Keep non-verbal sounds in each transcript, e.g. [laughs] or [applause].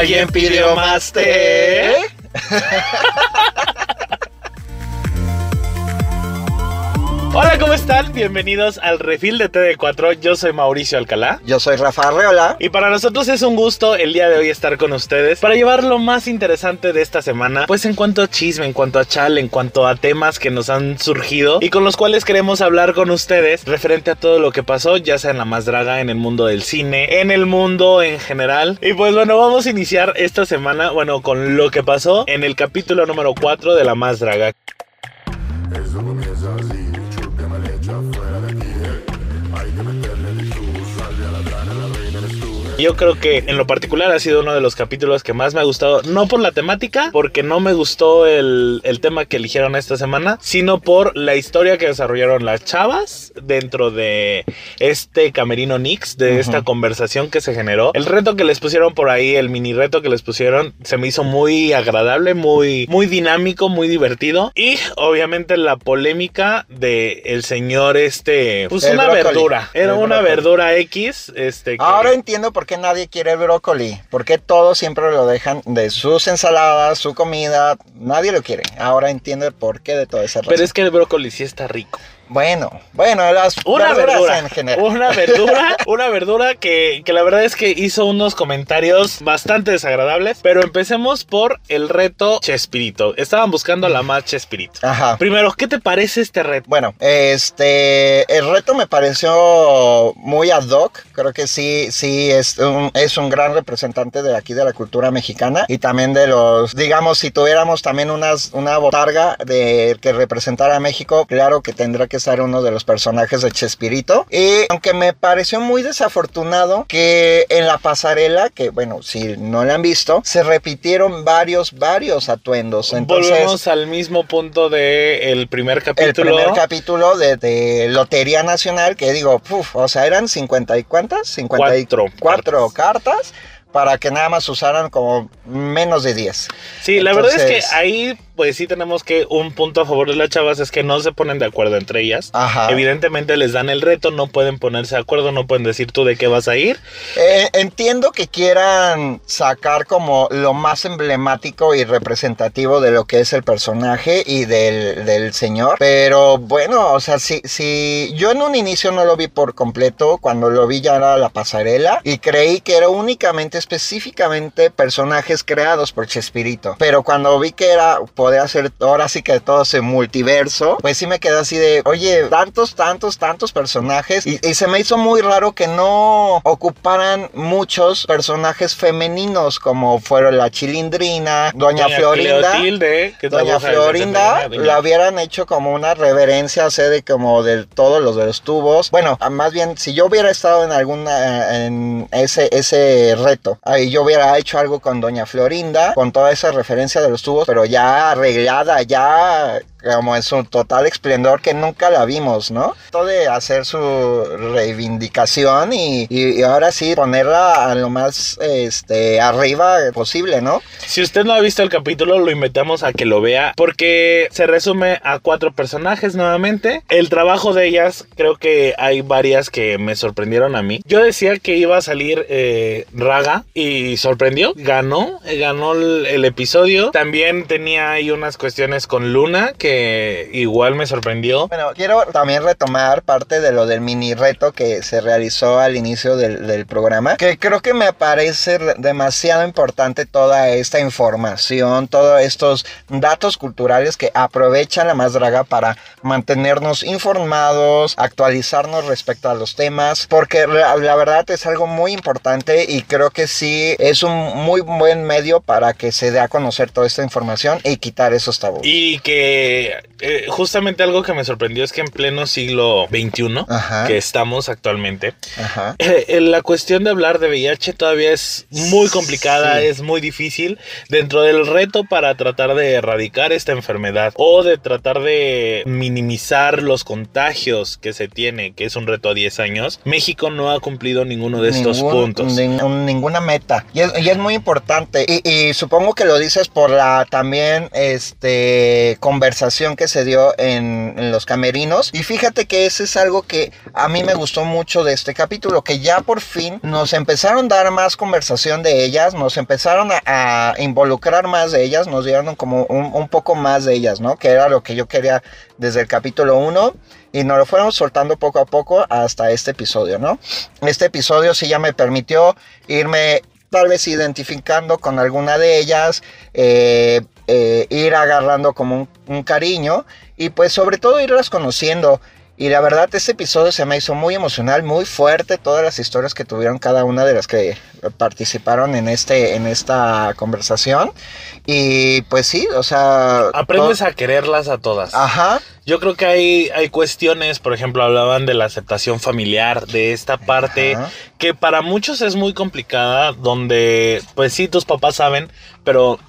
¿Alguien pidió más té? [laughs] Hola, ¿cómo están? Bienvenidos al Refil de TD4. Yo soy Mauricio Alcalá. Yo soy Rafa Arreola. Y para nosotros es un gusto el día de hoy estar con ustedes para llevar lo más interesante de esta semana, pues en cuanto a chisme, en cuanto a chal, en cuanto a temas que nos han surgido y con los cuales queremos hablar con ustedes referente a todo lo que pasó, ya sea en la más draga, en el mundo del cine, en el mundo en general. Y pues bueno, vamos a iniciar esta semana, bueno, con lo que pasó en el capítulo número 4 de la más draga. Yo creo que en lo particular ha sido uno de los capítulos que más me ha gustado, no por la temática, porque no me gustó el, el tema que eligieron esta semana, sino por la historia que desarrollaron las chavas dentro de este camerino Nix, de esta conversación que se generó. El reto que les pusieron por ahí, el mini reto que les pusieron, se me hizo muy agradable, muy, muy dinámico, muy divertido. Y obviamente la polémica de el señor este, pues El una brócoli. verdura, era El una brócoli. verdura X, este. que- Ahora entiendo por qué nadie quiere brócoli. Porque todos siempre lo dejan de sus ensaladas, su comida. Nadie lo quiere. Ahora entiendo el porqué de toda esa razón. Pero es que el brócoli sí está rico. Bueno, bueno, las Una verdura. en general. Una [laughs] verdura. Una verdura que, que la verdad es que hizo unos comentarios bastante desagradables. Pero empecemos por el reto Chespirito. Estaban buscando a la más Chespirito. Ajá. Primero, ¿qué te parece este reto? Bueno, este, el reto me pareció muy ad hoc. Creo que sí, sí, es un, es un gran representante de aquí de la cultura mexicana y también de los, digamos, si tuviéramos también unas, una botarga de que representara a México, claro que tendrá que ser uno de los personajes de Chespirito. Y aunque me pareció muy desafortunado que en la pasarela, que bueno, si no la han visto, se repitieron varios, varios atuendos. Entonces, Volvemos al mismo punto del el primer el capítulo. primer capítulo de, de Lotería Nacional, que digo, uf, o sea, eran 50 y cuántas? 54 Cuatro cartas para que nada más usaran como menos de 10. Sí, la verdad es que ahí, pues sí tenemos que un punto a favor de las chavas es que no se ponen de acuerdo entre ellas. Ajá. Evidentemente les dan el reto, no pueden ponerse de acuerdo, no pueden decir tú de qué vas a ir. Eh, entiendo que quieran sacar como lo más emblemático y representativo de lo que es el personaje y del, del señor. Pero bueno, o sea, si, si yo en un inicio no lo vi por completo, cuando lo vi ya era la pasarela y creí que era únicamente, específicamente personajes creados por Chespirito. Pero cuando vi que era, podía ser ahora sí que todo ese multiverso, pues sí me quedé así de, oye, tantos, tantos, tantos personajes y, y se me hizo muy raro que no ocuparan muchos personajes femeninos como fueron la Chilindrina, Doña, Florinda. Cleotilde, que Doña Florinda la hubieran hecho como una reverencia, sé de como de todos los de los tubos. Bueno, ah, más bien, si yo hubiera estado en alguna, en ese, ese reto, ahí yo hubiera hecho algo con Doña Florinda, con toda esa referencia de los tubos, pero ya arreglada, ya como en su total esplendor que nunca la vimos, ¿no? Todo de hacer su reivindicación y, y- ahora sí ponerla a lo más este, arriba posible, ¿no? Si usted no ha visto el capítulo, lo invitamos a que lo vea porque se resume a cuatro personajes nuevamente. El trabajo de ellas, creo que hay varias que me sorprendieron a mí. Yo decía que iba a salir eh, Raga y sorprendió, ganó, eh, ganó el, el episodio. También tenía ahí unas cuestiones con Luna que igual me sorprendió. Bueno, quiero también retomar parte de lo del mini reto que se realizó al inicio del, del programa, que creo que me parece re- demasiado importante toda esta información, todos estos datos culturales que aprovechan la más draga para mantenernos informados, actualizarnos respecto a los temas, porque la, la verdad es algo muy importante y creo que sí es un muy buen medio para que se dé a conocer toda esta información y quitar esos tabús. Y que eh, justamente algo que me sorprendió es que en pleno siglo XXI, Ajá. que estamos actualmente, Ajá. Eh, la cuestión de hablar de VIH todavía es muy complicada, Sí. es muy difícil dentro del reto para tratar de erradicar esta enfermedad o de tratar de minimizar los contagios que se tiene, que es un reto a 10 años. México no ha cumplido ninguno de estos Ningún- puntos. nin- ninguna meta. Y es, y es muy importante. Y, y supongo que lo dices por la también este, conversación conversación que se dio en, en los camerinos. Y fíjate que ese es algo que a mí me gustó mucho de este capítulo, que ya por fin nos empezaron a dar más conversación de ellas, nos empezaron a, a involucrar más de ellas, nos dieron como un, un poco más de ellas, ¿no? Que era lo que yo quería desde el capítulo 1 y nos lo fueron soltando poco a poco hasta este episodio, ¿no? Este episodio sí ya me permitió irme tal vez identificando con alguna de ellas, eh, eh, ir agarrando como un, un cariño y pues sobre todo irlas conociendo. Y la verdad, este episodio se me hizo muy emocional, muy fuerte, todas las historias que tuvieron cada una de las que participaron en, este, en esta conversación. Y pues sí, o sea... Aprendes a quererlas a todas. Ajá, Yo creo que hay, hay cuestiones, por ejemplo, hablaban de la aceptación familiar, de esta parte Ajá. que para muchos es muy complicada, donde pues sí, tus papás saben, pero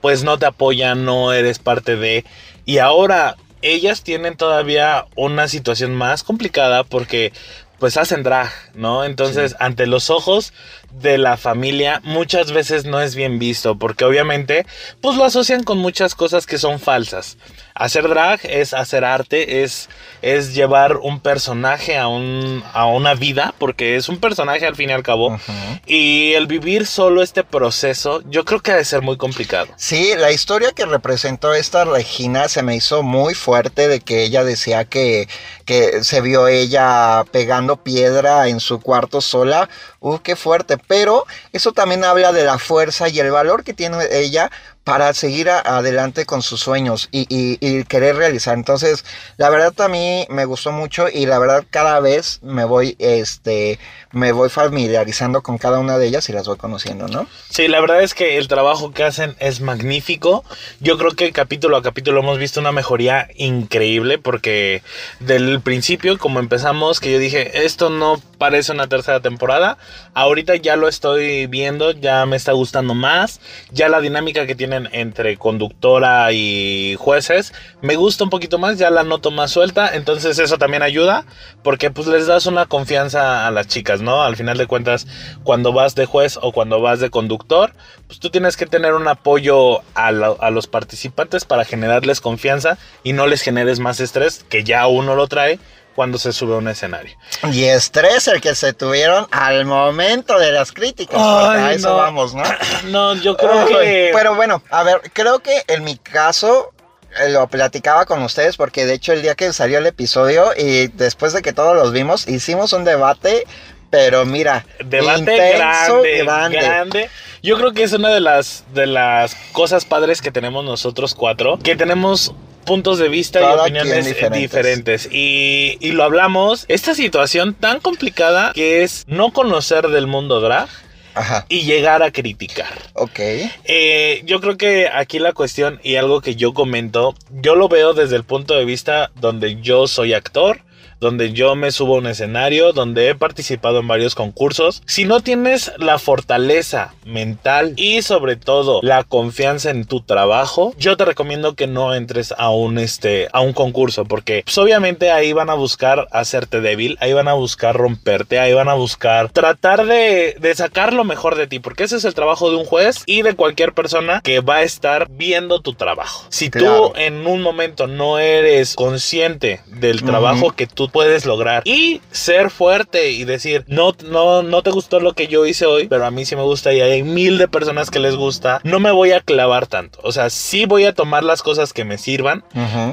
pues no te apoyan, no eres parte de... Y ahora ellas tienen todavía una situación más complicada porque pues hacen drag, ¿no? Entonces, ante los ojos de la familia muchas veces no es bien visto porque obviamente pues lo asocian con muchas cosas que son falsas. Hacer drag es hacer arte, es, es llevar un personaje a, un, a una vida porque es un personaje al fin y al cabo. Ujú. Y el vivir solo este proceso yo creo que ha de ser muy complicado. Sí, la historia que representó esta Regina se me hizo muy fuerte de que ella decía que, que se vio ella pegando piedra en su cuarto sola. Uh, qué fuerte. Pero eso también habla de la fuerza y el valor que tiene ella para seguir a- adelante con sus sueños y, y- y querer realizar. Entonces, la verdad a mí me gustó mucho y la verdad cada vez me voy, este, me voy familiarizando con cada una de ellas y las voy conociendo, ¿no? Sí, la verdad es que el trabajo que hacen es magnífico. Yo creo que capítulo a capítulo hemos visto una mejoría increíble porque del principio, como empezamos, que yo dije, esto no parece una tercera temporada, ahorita ya lo estoy viendo, ya me está gustando más, ya la dinámica que entre conductora y jueces me gusta un poquito más, ya la noto más suelta, entonces eso también ayuda porque pues les das una confianza a las chicas, ¿no? Al final de cuentas, cuando vas de juez o cuando vas de conductor, pues tú tienes que tener un apoyo a, a los participantes para generarles confianza y no les generes más estrés que ya uno lo trae cuando se sube a un escenario. Y estrés el que se tuvieron al momento de las críticas. Ay, a eso no. vamos, ¿no? [coughs] No, yo creo que... Pero bueno, a ver, creo que en mi caso eh, lo platicaba con ustedes porque de hecho el día que salió el episodio y después de que todos los vimos, hicimos un debate, pero mira, Debate intenso, grande, grande. grande. Yo creo que es una de las, de las cosas padres que tenemos nosotros cuatro, que tenemos puntos de vista Cada y opiniones diferentes. Y, y lo hablamos, esta situación tan complicada que es no conocer del mundo drag Ajá, y llegar a criticar. ok. Eh, yo creo que aquí la cuestión y algo que yo comento, yo lo veo desde el punto de vista donde yo soy actor, donde yo me subo a un escenario, donde he participado en varios concursos. Si no tienes la fortaleza mental y sobre todo la confianza en tu trabajo, yo te recomiendo que no entres a un este a un concurso porque pues, obviamente ahí van a buscar hacerte débil, ahí van a buscar romperte, ahí van a buscar tratar de, de sacar lo mejor de ti, porque ese es el trabajo de un juez y de cualquier persona que va a estar viendo tu trabajo. Si Claro. tú en un momento no eres consciente del trabajo que tú puedes lograr y ser fuerte y decir, no, no, no te gustó lo que yo hice hoy, pero a mí sí me gusta y hay mil de personas que les gusta, no me voy a clavar tanto. O sea, sí voy a tomar las cosas que me sirvan,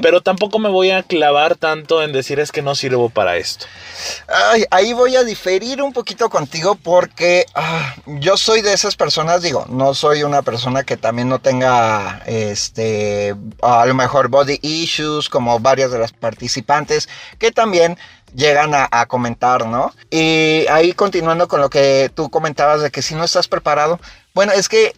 pero tampoco me voy a clavar tanto en decir es que no sirvo para esto. Ay, ahí voy a diferir un poquito contigo porque ah, yo soy de esas personas, digo, no soy una persona que también no tenga, este, a lo mejor body issues como varias de las participantes que también llegan a, comentar, ¿no? Y ahí continuando con lo que tú comentabas de que si no estás preparado, bueno, es que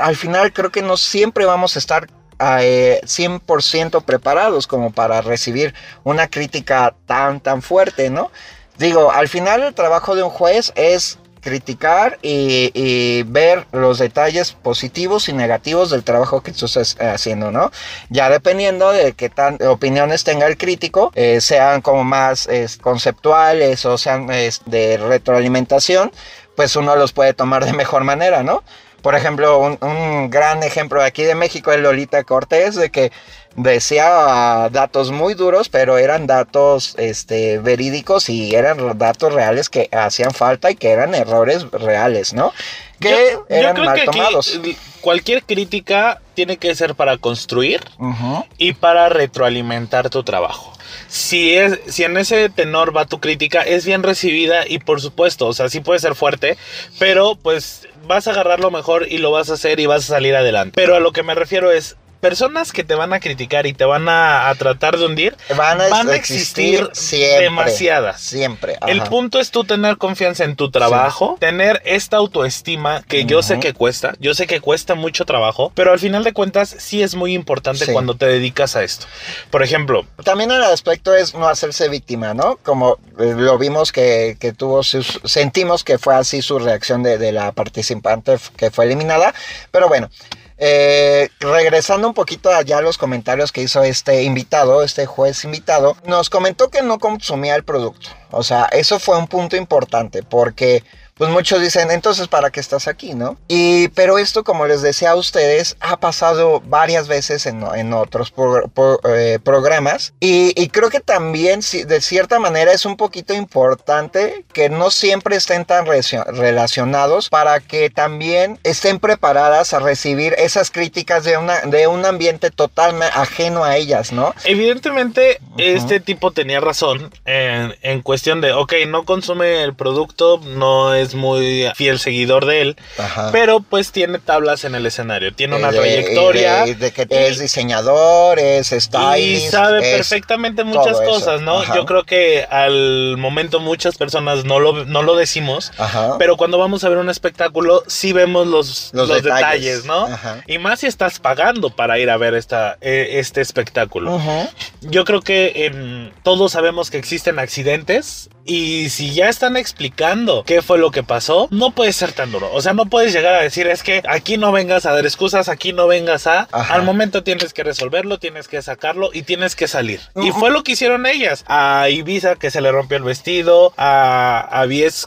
al final creo que no siempre vamos a estar eh, 100% preparados como para recibir una crítica tan, tan fuerte, ¿no? Digo, al final el trabajo de un juez es criticar y, ver los detalles positivos y negativos del trabajo que tú estás haciendo, ¿no? Ya dependiendo de qué tan opiniones tenga el crítico, eh, sean como más es, conceptuales o sean de retroalimentación, pues uno los puede tomar de mejor manera, ¿no? Por ejemplo, un, un gran ejemplo aquí de México es Lolita Cortés, de que decía datos muy duros, pero eran datos este, verídicos y eran datos reales que hacían falta y que eran errores reales, ¿no? Que Yo- yo eran creo mal que tomados. cualquier crítica tiene que ser para construir y para retroalimentar tu trabajo. Si, es, si en ese tenor va tu crítica, es bien recibida y por supuesto, o sea, sí puede ser fuerte, pero pues vas a agarrar lo mejor y lo vas a hacer y vas a salir adelante. Pero a lo que me refiero es, personas que te van a criticar y te van a, a tratar de hundir, Van a, van a existir, existir siempre. demasiadas. Siempre. El punto es tú tener confianza en tu trabajo, tener esta autoestima que yo sé que cuesta, yo sé que cuesta mucho trabajo, pero al final de cuentas sí es muy importante Sí. cuando te dedicas a esto. Por ejemplo, También el aspecto es no hacerse víctima, ¿no? Como eh, lo vimos que, que tuvo sus... Sentimos que fue así su reacción de, de la participante que fue eliminada. Pero bueno, eh, regresando un poquito allá a los comentarios que hizo este invitado, este juez invitado, nos comentó que no consumía el producto. O sea, eso fue un punto importante porque... Pues muchos dicen, entonces, ¿para qué estás aquí, no? Y, pero esto, como les decía a ustedes, ha pasado varias veces en, en otros pro- pro- eh, programas. Y, y creo que también, si- de cierta manera, es un poquito importante que no siempre estén tan relacionados para que también estén preparadas a recibir esas críticas de, una, de un ambiente totalmente ajeno a ellas, ¿no? evidentemente este tipo tenía razón en, en cuestión de, ok, no consume el producto, no es muy fiel seguidor de él, Ajá. pero pues tiene tablas en el escenario, tiene una Eh, trayectoria. De, de que y- es diseñador, es Y stylist. sabe es- perfectamente muchas eso. cosas, ¿no? Ajá. Yo creo que al momento muchas personas no lo, no lo decimos, Ajá. pero cuando vamos a ver un espectáculo sí vemos los, Los los, detalles. detalles, ¿no? Ajá. Y más si estás pagando para ir a ver esta, eh, este espectáculo. Yo creo que em, todos sabemos que existen accidentes y si ya están explicando qué fue lo que pasó, no puede ser tan duro. O sea, no puedes llegar a decir es que aquí no vengas a dar excusas, aquí no vengas a... Ajá. Al momento tienes que resolverlo, tienes que sacarlo y tienes que salir. Y fue lo que hicieron ellas. A Ibiza que se le rompió el vestido, a, a Bies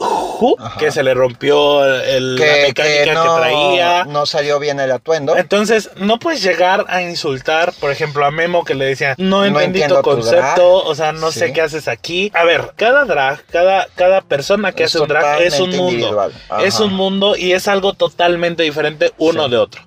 que se le rompió el- la que, mecánica que que, no, traía. no salió bien el atuendo. Entonces, no puedes llegar a insultar, por ejemplo, a Memo que le decía, no entendí entiendo tu concepto, drag". o sea, no Sí. sé qué haces aquí. A ver, cada drag, cada, cada persona que Es hace un drag es un mundo. Es un mundo y es algo totalmente diferente uno Sí. de otro.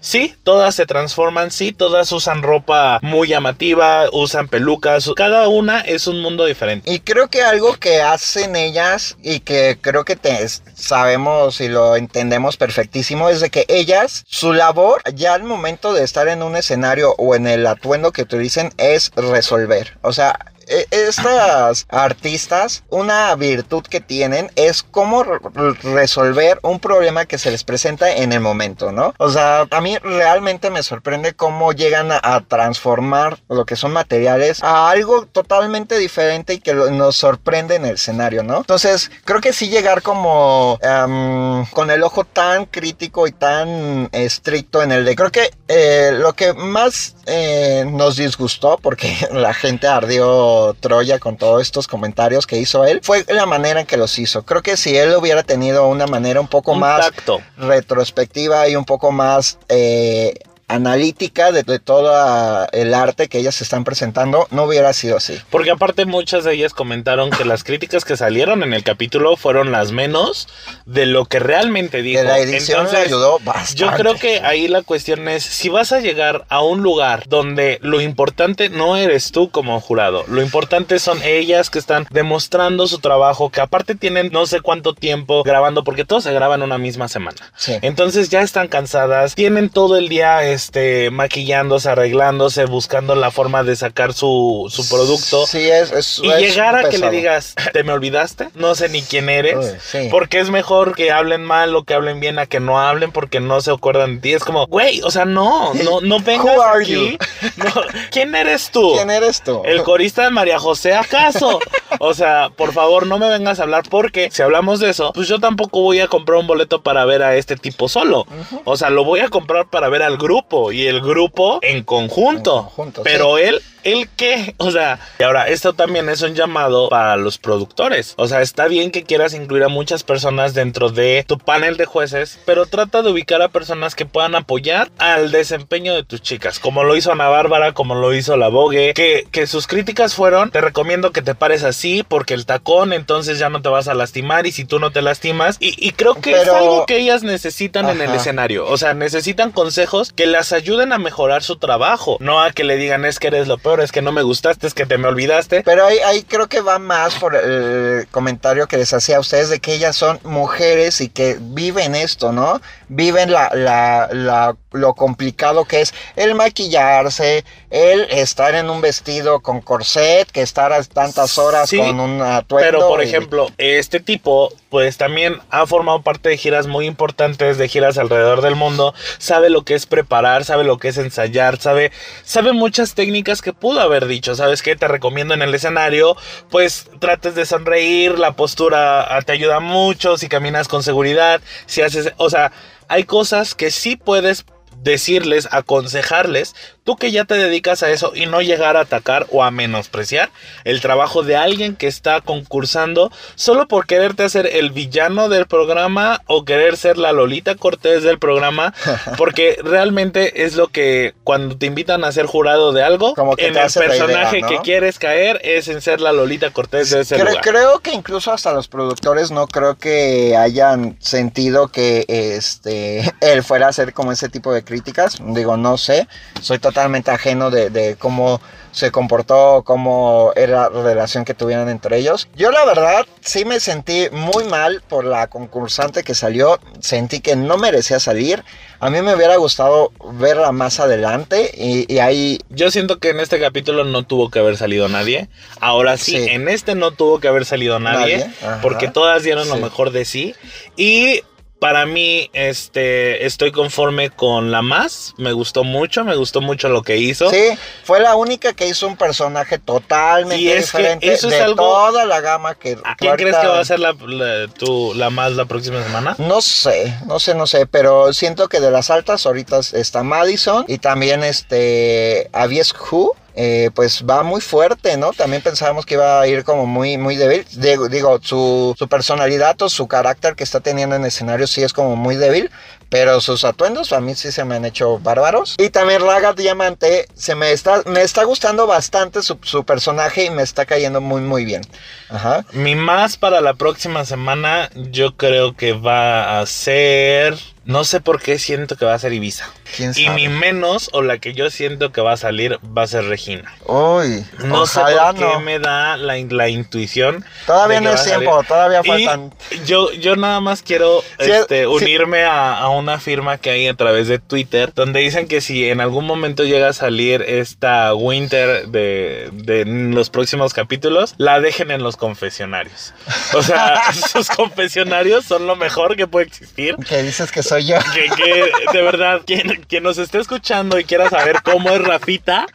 Sí, todas se transforman, sí, todas usan ropa muy llamativa, usan pelucas, cada una es un mundo diferente. Y creo que algo que hacen ellas y que creo que te- sabemos y lo entendemos perfectísimo es de que ellas, su labor ya al momento de estar en un escenario o en el atuendo que utilicen es resolver. O sea, estas artistas, una virtud que tienen es cómo re- resolver un problema que se les presenta en el momento, ¿no? O sea, a mí realmente me sorprende cómo llegan a, transformar lo que son materiales a algo totalmente diferente y que nos sorprende en el escenario, ¿no? Entonces, creo que sí llegar como em, con el ojo tan crítico y tan estricto en el de... Creo que eh, lo que más eh, nos disgustó, porque [laughs] la gente ardió Troya con todos estos comentarios que hizo él, fue la manera en que los hizo. Creo que si él hubiera tenido una manera un poco Un más tacto. retrospectiva y un poco más eh, analítica de, de todo el arte que ellas están presentando, no hubiera sido así. Porque aparte muchas de ellas comentaron que las críticas que salieron en el capítulo fueron las menos de lo que realmente dijo. Que la edición le Entonces, ayudó bastante. Yo creo que ahí la cuestión es, si vas a llegar a un lugar donde lo importante no eres tú como jurado, lo importante son ellas que están demostrando su trabajo, que aparte tienen no sé cuánto tiempo grabando, porque todo se graba en una misma semana. Sí. Entonces ya están cansadas, tienen todo el día este, maquillándose, arreglándose, buscando la forma de sacar su, su producto. Sí, es, es Y es llegar a que le digas, ¿te me olvidaste? No sé ni quién eres. Uy, sí. Porque es mejor que hablen mal o que hablen bien a que no hablen porque no se acuerdan de ti. Es como, güey, o sea, no, no, no [laughs] vengas Who are aquí. [laughs] No, ¿Quién eres tú? ¿Quién eres tú? ¿El [laughs] corista de María José acaso? O sea, por favor, no me vengas a hablar porque si hablamos de eso, pues yo tampoco voy a comprar un boleto para ver a este tipo solo. O sea, lo voy a comprar para ver al grupo y el grupo en conjunto. En conjunto, Pero él ¿el qué? O sea, y ahora, esto también es un llamado para los productores. O sea, está bien que quieras incluir a muchas personas dentro de tu panel de jueces, pero trata de ubicar a personas que puedan apoyar al desempeño de tus chicas, como lo hizo Ana Bárbara, como lo hizo la Vogue, que, que sus críticas fueron, te recomiendo que te pares así porque el tacón entonces ya no te vas a lastimar y si tú no te lastimas. Y, y creo que es algo que ellas necesitan en el escenario. O sea, necesitan consejos que las ayuden a mejorar su trabajo, no a que le digan es que eres lo peor, es que no me gustaste, es que te me olvidaste. Pero ahí, ahí creo que va más por el comentario que les hacía a ustedes de que ellas son mujeres y que viven esto, ¿no? Viven la, la, la- lo complicado que es el maquillarse, el estar en un vestido con corset, que estar a tantas horas Sí, con un atuendo. Pero, por y- ejemplo, este tipo, pues también ha formado parte de giras muy importantes, de giras alrededor del mundo. Sabe lo que es preparar, sabe lo que es ensayar, sabe, sabe muchas técnicas que pudo haber dicho. ¿Sabes qué? Te recomiendo en el escenario, pues trates de sonreír, la postura ah, te ayuda mucho, si caminas con seguridad, si haces, o sea, hay cosas que sí puedes decirles, aconsejarles, tú que ya te dedicas a eso y no llegar a atacar o a menospreciar el trabajo de alguien que está concursando solo por quererte hacer el villano del programa o querer ser la Lolita Cortés del programa, [laughs] porque realmente es lo que cuando te invitan a ser jurado de algo, Como que en el idea, personaje ¿no? que quieres caer es en ser la Lolita Cortés de ese Cre- lugar. creo que incluso hasta los productores no creo que hayan sentido que este [laughs] él fuera a hacer como ese tipo de críticas. Digo, no sé. Soy totalmente ajeno de, de cómo se comportó, cómo era la relación que tuvieron entre ellos. Yo la verdad sí me sentí muy mal por la concursante que salió. Sentí que no merecía salir. A mí me hubiera gustado verla más adelante y, y ahí Yo siento que en este capítulo no tuvo que haber salido nadie. Ahora sí, Sí. en este no tuvo que haber salido nadie. Nadie, porque todas dieron lo Sí. mejor de sí. Y para mí, este, estoy conforme con la más. Me gustó mucho, me gustó mucho lo que hizo. Sí, fue la única que hizo un personaje totalmente Y es que diferente eso es de algo- toda la gama que... ¿A quién crees que va a ser la, la- tu- la más la próxima semana? No sé, no sé, no sé, pero siento que de las altas ahorita está Madison y también este Avies Who. Eh, pues va muy fuerte, ¿no? También pensábamos que iba a ir como muy, muy débil. Digo, su, su personalidad o su carácter que está teniendo en escenario sí es como muy débil, pero sus atuendos a mí sí se me han hecho bárbaros. Y también Raga Diamante, se me está, me está gustando bastante su, su personaje y me está cayendo muy, muy bien. Ajá. Mi más para la próxima semana, yo creo que va a ser. No sé por qué siento que va a ser Ibiza. ¿Quién Y mi menos, o la que yo siento que va a salir, va a ser Regina. Uy, No sé por qué no. me da la, la intuición. Todavía no es tiempo, todavía Y faltan. yo, yo nada más quiero Sí, este, sí. unirme a, a una firma que hay a través de Twitter, donde dicen que si en algún momento llega a salir esta Winter de, de los próximos capítulos, la dejen en los confesionarios. O sea, [laughs] sus confesionarios son lo mejor que puede existir. Que dices que soy yo. Que, que, de verdad, quien, quien nos esté escuchando y quiera saber cómo es Rafita,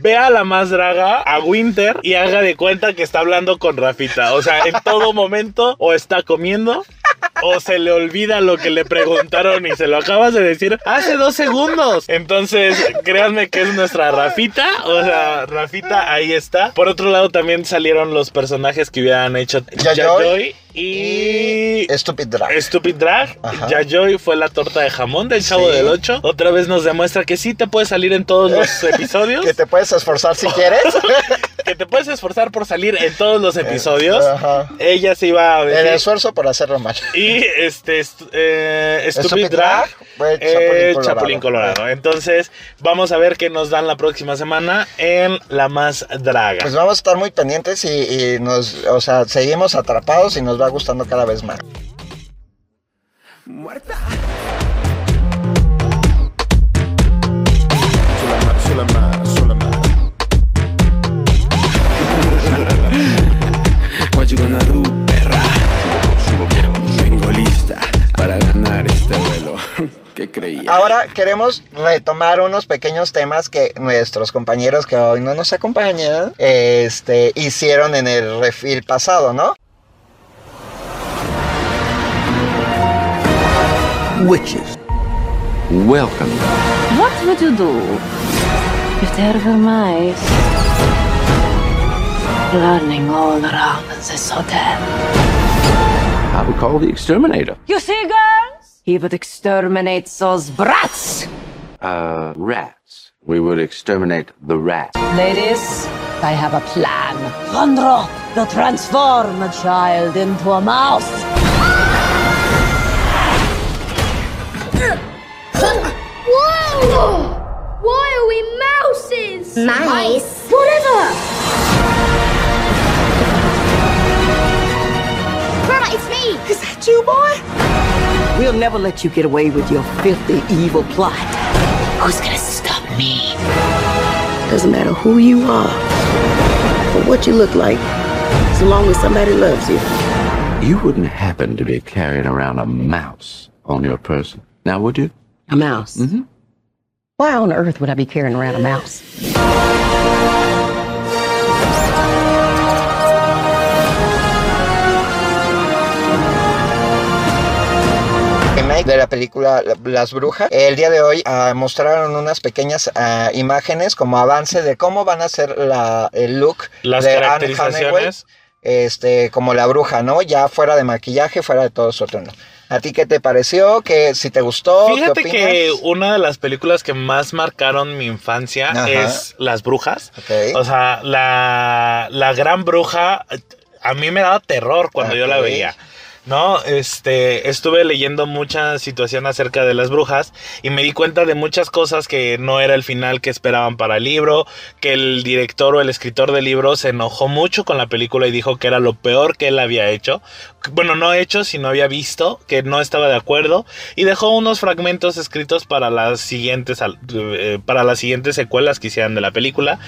vea a la más draga, a Winter, y haga de cuenta que está hablando con Rafita. O sea, en todo momento, o está comiendo, o se le olvida lo que le preguntaron y se lo acabas de decir hace dos segundos. Entonces, créanme que es nuestra Rafita. O sea, Rafita ahí está. Por otro lado, también salieron los personajes que hubieran hecho Yayoi Yayoi y Stupid Drag. Stupid Drag. Ajá. Fue la torta de jamón del Chavo Sí. del 8. Otra vez nos demuestra que sí te puedes salir en todos los [laughs] episodios. Que te puedes esforzar si quieres. [laughs] que te puedes esforzar por salir en todos los episodios. Ajá. Ella se iba a El decir. esfuerzo por hacerlo mal. Y este est- eh, Stupid, Drag. Drag eh, Chapulín Colorado. Chapulín Colorado. Entonces, vamos a ver qué nos dan la próxima semana en La Más Draga. Pues vamos a estar muy pendientes y, y nos, o sea, seguimos atrapados y nos va gustando cada vez más. Muerta. Do, perra? Vengo lista para ganar este duelo. [laughs] ¿Qué creía? Ahora queremos retomar unos pequeños temas que nuestros compañeros que hoy no nos acompañan este, hicieron en el refil pasado, ¿no? Witches. Welcome. What would you do? Efter för mig Learning all around this hotel. I would call the exterminator. You see, girls? He would exterminate those brats. Uh, rats. We would exterminate the rats. Ladies, I have a plan. Rondro will transform a child into a mouse. Whoa! Why are we mouses? Mice? Let you get away with your filthy, evil plot. Who's gonna stop me? Doesn't matter who you are or what you look like, so long as somebody loves you. You wouldn't happen to be carrying around a mouse on your person, now would you? A mouse. Mm-hmm. Why on earth would I be carrying around a mouse? De la película Las Brujas. El día de hoy ah, mostraron unas pequeñas ah, imágenes como avance de cómo van a ser la, el look Las de Anne caracterizaciones. Hathaway, este, como la bruja, ¿no? Ya fuera de maquillaje, fuera de todo eso. ¿no? ¿A ti qué te pareció? ¿Que si te gustó? Fíjate ¿Qué que una de las películas que más marcaron mi infancia Ajá. es Las Brujas. O sea, la, la gran bruja a mí me daba terror cuando yo la veía. No, este, estuve leyendo mucha situación acerca de las brujas y me di cuenta de muchas cosas que no era el final que esperaban para el libro, que el director o el escritor del libro se enojó mucho con la película y dijo que era lo peor que él había hecho. Bueno, no hecho, sino había visto, que no estaba de acuerdo y dejó unos fragmentos escritos para las siguientes, eh, para las siguientes secuelas que hicieran de la película.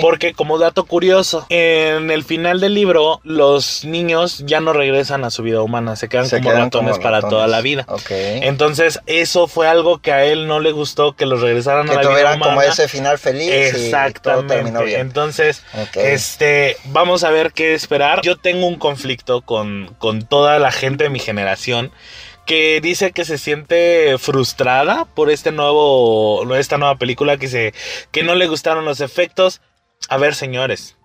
Porque como dato curioso, en el final del libro los niños ya no regresan a su vida humana, se quedan Se como quedan ratones como para toda la vida. Entonces eso fue algo que a él no le gustó que los regresaran que a la vida humana. como ese final feliz y todo Exactamente. terminó bien. Entonces, este, vamos a ver qué esperar. Yo tengo un conflicto con, con toda la gente de mi generación que dice que se siente frustrada por este nuevo, esta nueva película que se, que no le gustaron los efectos. A ver, señores,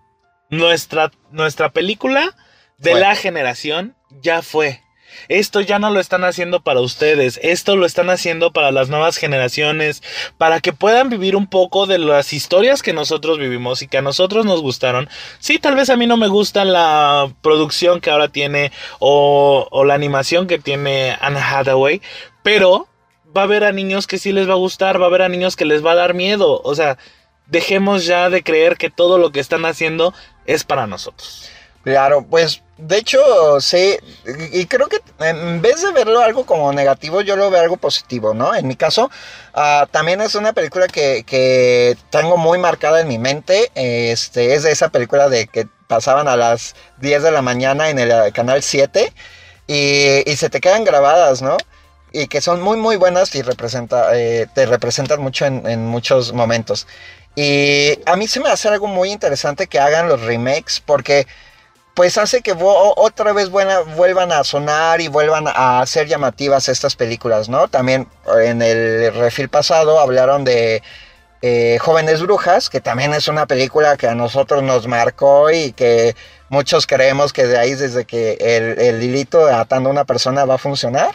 nuestra, nuestra película de la generación ya fue. Esto ya no lo están haciendo para ustedes, esto lo están haciendo para las nuevas generaciones, para que puedan vivir un poco de las historias que nosotros vivimos y que a nosotros nos gustaron. Sí, tal vez a mí no me gusta la producción que ahora tiene o, la animación que tiene Anne Hathaway, pero va a haber a niños que sí les va a gustar, va a haber a niños que les va a dar miedo. O sea, dejemos ya de creer que todo lo que están haciendo es para nosotros. Claro, pues de hecho, sí, y creo que en vez de verlo algo como negativo, yo lo veo algo positivo, ¿no? En mi caso, ah, también es una película que, que tengo muy marcada en mi mente, este, es de esa película de que pasaban a las 10 de la mañana en el eh, canal 7 y, y se te quedan grabadas, ¿no? Y que son muy, muy buenas y representa, eh, te representan mucho en, en muchos momentos. Y a mí se me hace algo muy interesante que hagan los remakes porque pues hace que otra vez buena- vuelvan a sonar y vuelvan a ser llamativas estas películas, ¿no? También en el refil pasado hablaron de eh, Jóvenes Brujas, que también es una película que a nosotros nos marcó y que muchos creemos que de ahí desde que el, el hilito atando a una persona va a funcionar.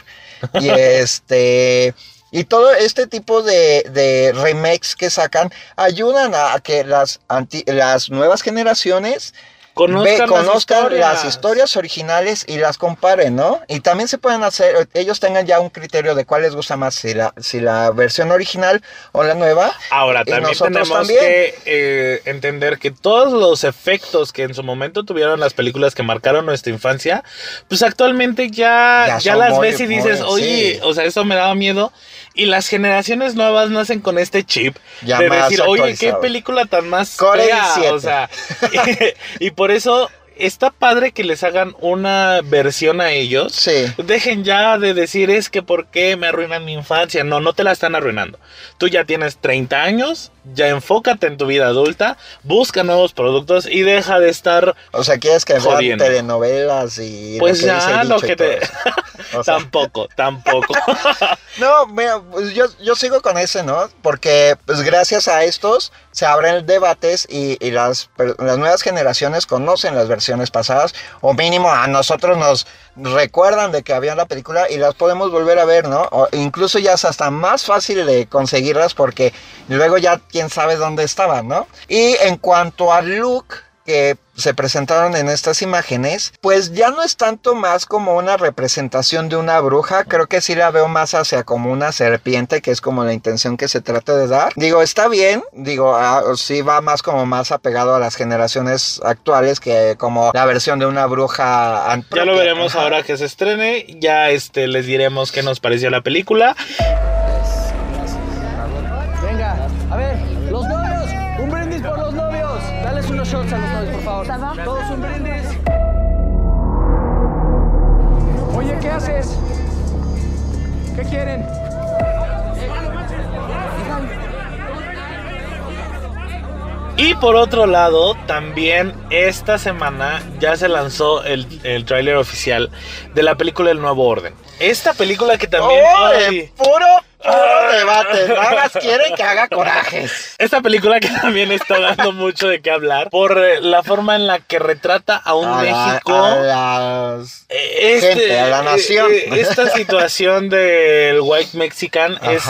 Y [laughs] este... Y todo este tipo de, de remakes que sacan ayudan a, a que las, anti- las nuevas generaciones Conozcan, ve- las conozcan historias. las historias originales y las comparen, ¿no? Y también se pueden hacer, ellos tengan ya un criterio de cuál les gusta más, si la, si la versión original o la nueva. Ahora, también nosotros tenemos también. que eh, entender que todos los efectos que en su momento tuvieron las películas que marcaron nuestra infancia, pues actualmente ya, Ya las muy- ves y dices, muy- oye, sí. o sea, eso me daba miedo. Y las generaciones nuevas nacen con este chip Ya de decir, oye, qué película tan más fea. 17. O sea, [laughs] y, y por eso está padre que les hagan una versión a ellos. Sí. Dejen ya de decir es que por qué me arruinan mi infancia. No, no te la están arruinando. Tú ya tienes 30 años, ya enfócate en tu vida adulta, busca nuevos productos y deja de estar O sea, quieres que vean telenovelas y pues lo ya lo que te eso. [laughs] O sea, Tampoco, tampoco. [laughs] No, mira, pues yo, yo sigo con ese, ¿no? Porque pues gracias a estos se abren debates y, las, las nuevas generaciones conocen las versiones pasadas o mínimo a nosotros nos recuerdan de que había la película y las podemos volver a ver, ¿no? O incluso ya es hasta más fácil de conseguirlas porque luego ya quién sabe dónde estaban, ¿no? Y en cuanto al look que se presentaron en estas imágenes, pues ya no es tanto más como una representación de una bruja, creo que sí la veo más hacia como una serpiente, que es como la intención que se trata de dar. Digo, está bien, digo, ah, sí va más como más apegado a las generaciones actuales que como la versión de una bruja. Ya lo veremos Ajá. ahora que se estrene. Ya este les diremos qué nos pareció la película. Shots a los novios, por favor. Todos un brindis. Oye, ¿qué haces? ¿Qué quieren? Y por otro lado, también esta semana ya se lanzó el, el tráiler oficial de la película El Nuevo Orden. Esta película que también... ¡Oh, ay, puro, puro Ah. debate! Nada más quieren que haga corajes. esta película que también está dando mucho de qué hablar por eh, la forma en la que retrata a un A la- México... a las- Eh, gente, a la nación. eh, esta situación del white mexican es,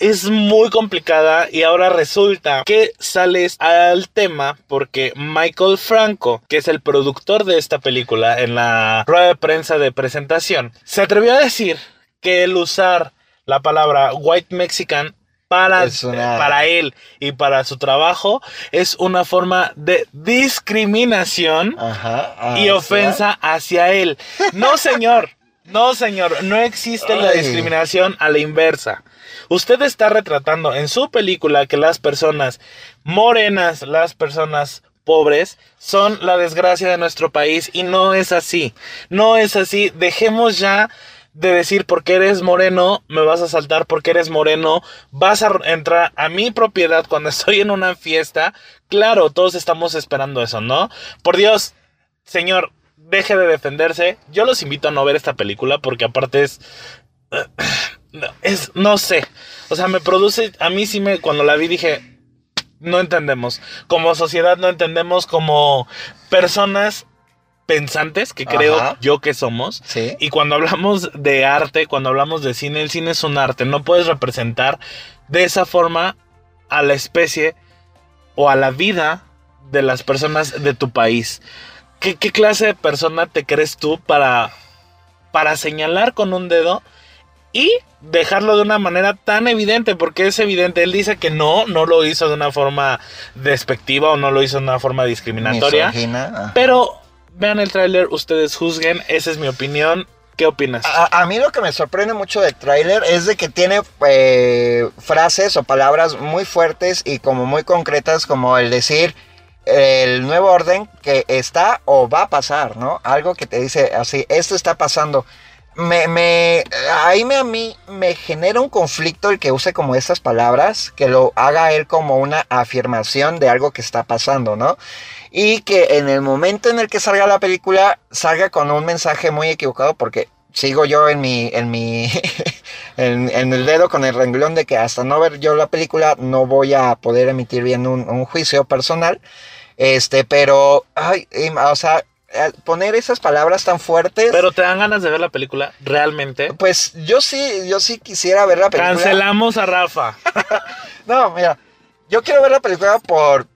es muy complicada y ahora resulta que sales al tema porque Michael Franco, que es el productor de esta película en la rueda de prensa de presentación, se atrevió a decir que el usar la palabra white mexican para, una- para él y para su trabajo es una forma de discriminación Ajá. y ofensa hacia él. No, [laughs] señor. No, señor. No existe la discriminación a la inversa. Usted está retratando en su película que las personas morenas, las personas pobres, son la desgracia de nuestro país y no es así. No es así. Dejemos ya de decir porque eres moreno, me vas a saltar porque eres moreno, vas a entrar a mi propiedad cuando [laughs] estoy en una fiesta. Claro, todos estamos esperando eso, ¿no? Por Dios, señor, deje de defenderse. Yo los invito a no ver esta película porque aparte es... [clears throat] Es, no sé. O sea, me produce... A mí sí me... Cuando la vi dije... No entendemos. Como sociedad no entendemos como personas pensantes, que creo Ajá. yo que somos. Sí. Y cuando hablamos de arte, cuando hablamos de cine, el cine es un arte. No puedes representar de esa forma a la especie o a la vida de las personas de tu país. ¿Qué, qué clase de persona te crees tú para, para señalar con un dedo y dejarlo de una manera tan evidente? Porque es evidente, él dice que no, no lo hizo de una forma despectiva o no lo hizo de una forma discriminatoria. Pero vean el tráiler, ustedes juzguen, esa es mi opinión. ¿Qué opinas? A, a mí lo que me sorprende mucho del tráiler es de que tiene eh, frases o palabras muy fuertes y como muy concretas como el decir el nuevo orden que está o va a pasar, ¿no? Algo que te dice así, esto está pasando. Me, me, ahí me, a mí me genera un conflicto el que use como estas palabras, que lo haga él como una afirmación de algo que está pasando, ¿no? Y que en el momento en el que salga la película salga con un mensaje muy equivocado porque sigo yo en mi en mi [laughs] en, en el dedo con el renglón de que hasta no ver yo la película no voy a poder emitir bien un, un juicio personal este pero ay, o sea poner esas palabras tan fuertes Pero te dan ganas de ver la película, realmente. pues yo sí yo sí quisiera ver la película Cancelamos a Rafa. [laughs] no, mira, yo quiero ver la película por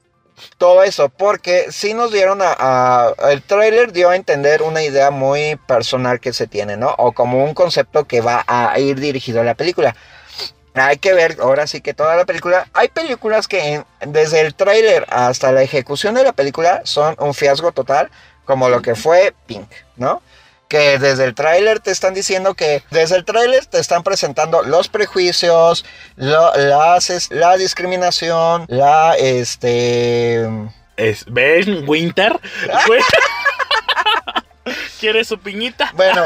todo eso, porque sí nos dieron a, el tráiler dio a entender una idea muy personal que se tiene, ¿no? O como un concepto que va a ir dirigido a la película. Hay que ver ahora sí que toda la película. Hay películas que en- desde el tráiler hasta la ejecución de la película son un fiasco total, como lo que fue Pink, ¿no? Que desde el tráiler te están diciendo que desde el tráiler te están presentando los prejuicios, lo- las, la discriminación, la este Es Ben Winter. Güey. [laughs] ¿Quiere su piñita? bueno,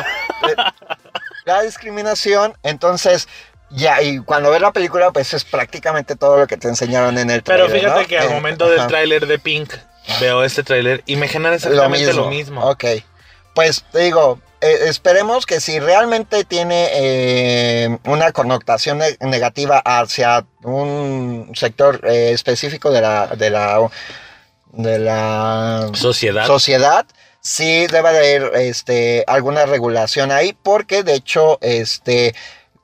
la discriminación, entonces ya y cuando ves la película pues es prácticamente todo lo que te enseñaron en el Pero tráiler. fíjate ¿no? que al Eh, momento del tráiler de Pink, veo este tráiler y me genera exactamente lo mismo. Ok. Pues te digo, eh, esperemos que si realmente tiene eh, una connotación ne- negativa hacia un sector eh, específico de la, de la, de la Sociedad. sociedad, sí debe haber este, alguna regulación ahí, porque de hecho, este,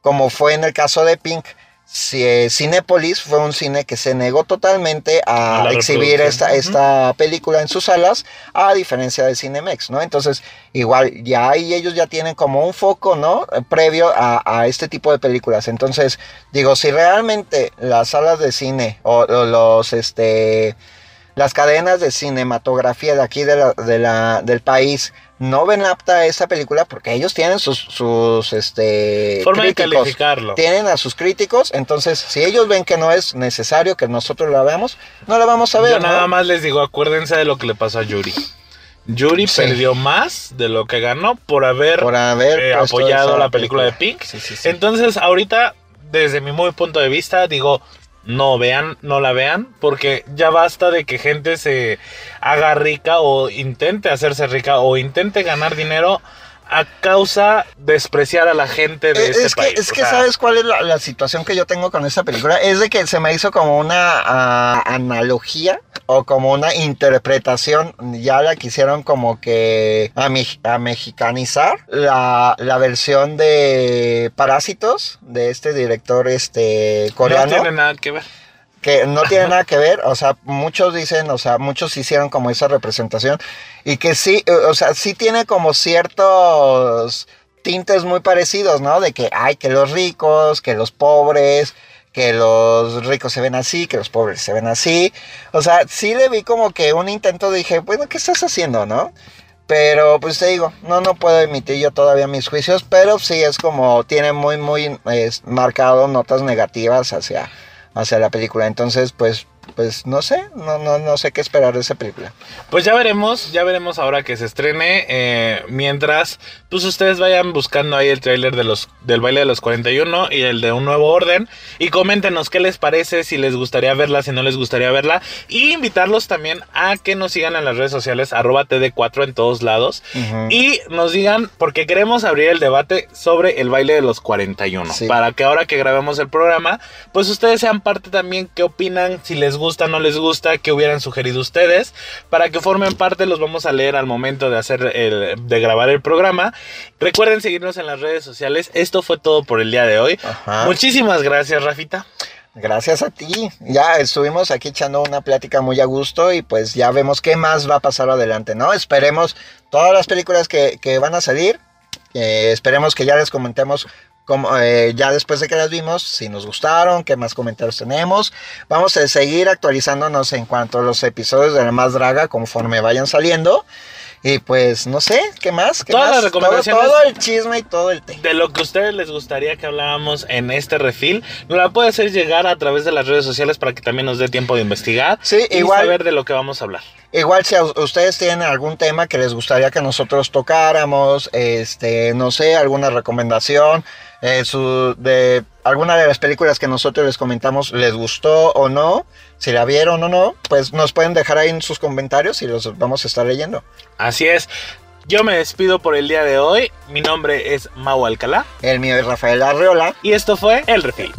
como fue en el caso de Pink, Cinépolis fue un cine que se negó totalmente A exhibir esta, esta película en sus salas, a diferencia de Cinemex, ¿no? Entonces, igual, ya ahí ellos ya tienen como un foco, ¿no? Eh, Previo a, a este tipo de películas. Entonces, digo, si realmente las salas de cine o, o los, este, las cadenas de cinematografía de aquí de la, de la- del país no ven apta esta película porque ellos tienen sus, sus este, Forma de calificarlo. Tienen a sus críticos, entonces si ellos ven que no es necesario que nosotros la veamos, no la vamos a ver. Yo ¿no? nada más les digo, acuérdense de lo que le pasó a Yuri. Yuri Sí. perdió más de lo que ganó por haber, Por haber eh, apoyado la película de Pink. Sí, sí, sí. Entonces, ahorita, desde mi muy punto de vista, digo, no vean, no la vean, porque ya basta de que gente se haga rica o intente hacerse rica o intente ganar dinero a causa despreciar a la gente de Eh, este es que, país. es O que sea, ¿sabes cuál es la, la situación que yo tengo con esta película? Es de que se me hizo como una ah, analogía o como una interpretación, ya la quisieron como que a, mexicanizar la, la versión de Parásitos de este director este No coreano tiene nada que ver. Que no tiene nada que ver, o sea, muchos dicen, o sea, muchos hicieron como esa representación y que sí, eh, o sea, sí tiene como ciertos tintes muy parecidos, ¿no? De que hay que los ricos, que los pobres, que los ricos se ven así, que los pobres se ven así. O sea, sí le vi como que un intento, dije, bueno, ¿qué estás haciendo, no? Pero pues te digo, no, no puedo emitir yo todavía mis juicios, pero sí es como, tiene muy, muy marcado notas negativas hacia, hacia la película. Entonces, pues, pues no sé, no, no, no sé qué esperar de esa película. Pues ya veremos, ya veremos ahora que se estrene. eh, mientras, pues ustedes vayan buscando ahí el tráiler de los, del baile de los 41 y el de un nuevo orden. Y coméntenos qué les parece, si les gustaría verla, si no les gustaría verla. Y invitarlos también a que nos sigan en las redes sociales, arroba TD4 en todos lados. Y nos digan, porque queremos abrir el debate sobre el baile de los 41. Sí. Para que ahora que grabemos el programa, pues ustedes sean parte también, qué opinan, si les gusta, no les gusta, qué hubieran sugerido ustedes. Para que formen parte, los vamos a leer al momento de hacer el, de grabar el programa. Recuerden seguirnos en las redes sociales. Esto fue todo por el día de hoy. Ajá. Muchísimas gracias, Rafita. Gracias a ti. Ya estuvimos aquí echando una plática muy a gusto y pues ya vemos qué más va a pasar adelante, ¿no? Esperemos todas las películas que, que van a salir. eh, esperemos que ya les comentemos como, eh, ya después de que las vimos, si nos gustaron, qué más comentarios tenemos. Vamos a seguir actualizándonos en cuanto a los episodios de La Más Draga conforme vayan saliendo. Y pues no sé, ¿qué más? ¿Qué Todas más? las recomendaciones- Todo, todo el chisme y todo el té. De lo que a ustedes les gustaría que habláramos en este refil, nos la puede hacer llegar a través de las redes sociales para que también nos dé tiempo de investigar Sí, y igual. saber de lo que vamos a hablar. Igual si a ustedes tienen algún tema que les gustaría que nosotros tocáramos, este, no sé, alguna recomendación, eh, su, de alguna de las películas que nosotros les comentamos les gustó o no, si la vieron o no, pues nos pueden dejar ahí en sus comentarios y los vamos a estar leyendo. Así es. Yo me despido por el día de hoy. Mi nombre es Mau Alcalá El mío es Rafael Arreola. y esto fue El Refil.